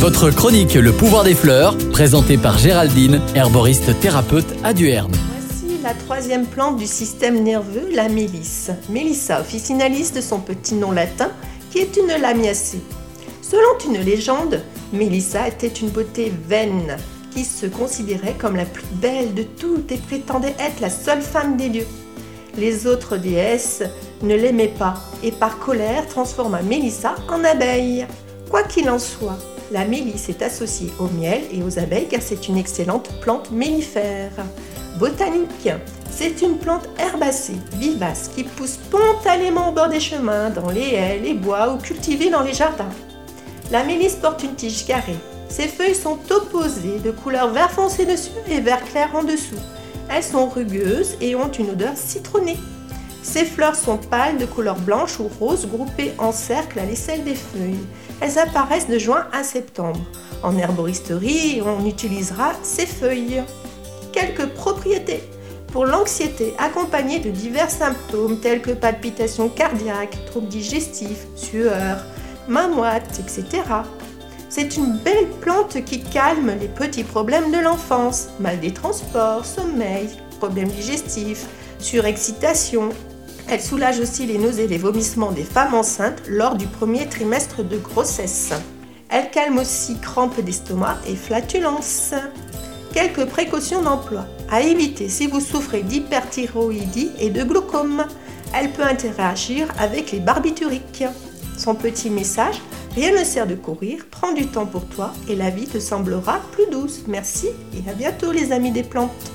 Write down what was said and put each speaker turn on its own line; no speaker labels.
Votre chronique Le pouvoir des fleurs, présentée par Géraldine, herboriste thérapeute à Duerne.
Voici la troisième plante du système nerveux, la mélisse. Melissa officinalis de son petit nom latin, qui est une lamiacée. Selon une légende, Mélissa était une beauté vaine, qui se considérait comme la plus belle de toutes et prétendait être la seule femme des dieux. Les autres déesses ne l'aimaient pas et par colère transforma Mélissa en abeille. Quoi qu'il en soit, la mélisse est associée au miel et aux abeilles car c'est une excellente plante mellifère. Botanique, c'est une plante herbacée, vivace, qui pousse spontanément au bord des chemins, dans les haies, les bois ou cultivée dans les jardins. La mélisse porte une tige carrée. Ses feuilles sont opposées, de couleur vert foncé dessus et vert clair en dessous. Elles sont rugueuses et ont une odeur citronnée. Ses fleurs sont pâles de couleur blanche ou rose groupées en cercle à l'aisselle des feuilles. Elles apparaissent de juin à septembre. En herboristerie, on utilisera ces feuilles. Quelques propriétés. Pour l'anxiété accompagnée de divers symptômes tels que palpitations cardiaques, troubles digestifs, sueur, main moite, etc. C'est une belle plante qui calme les petits problèmes de l'enfance, mal des transports, sommeil, problèmes digestifs, surexcitation. Elle soulage aussi les nausées et les vomissements des femmes enceintes lors du premier trimestre de grossesse. Elle calme aussi crampes d'estomac et flatulences. Quelques précautions d'emploi à éviter si vous souffrez d'hyperthyroïdie et de glaucome. Elle peut interagir avec les barbituriques. Son petit message Rien ne sert de courir, prends du temps pour toi et la vie te semblera plus douce. Merci et à bientôt les amis des plantes.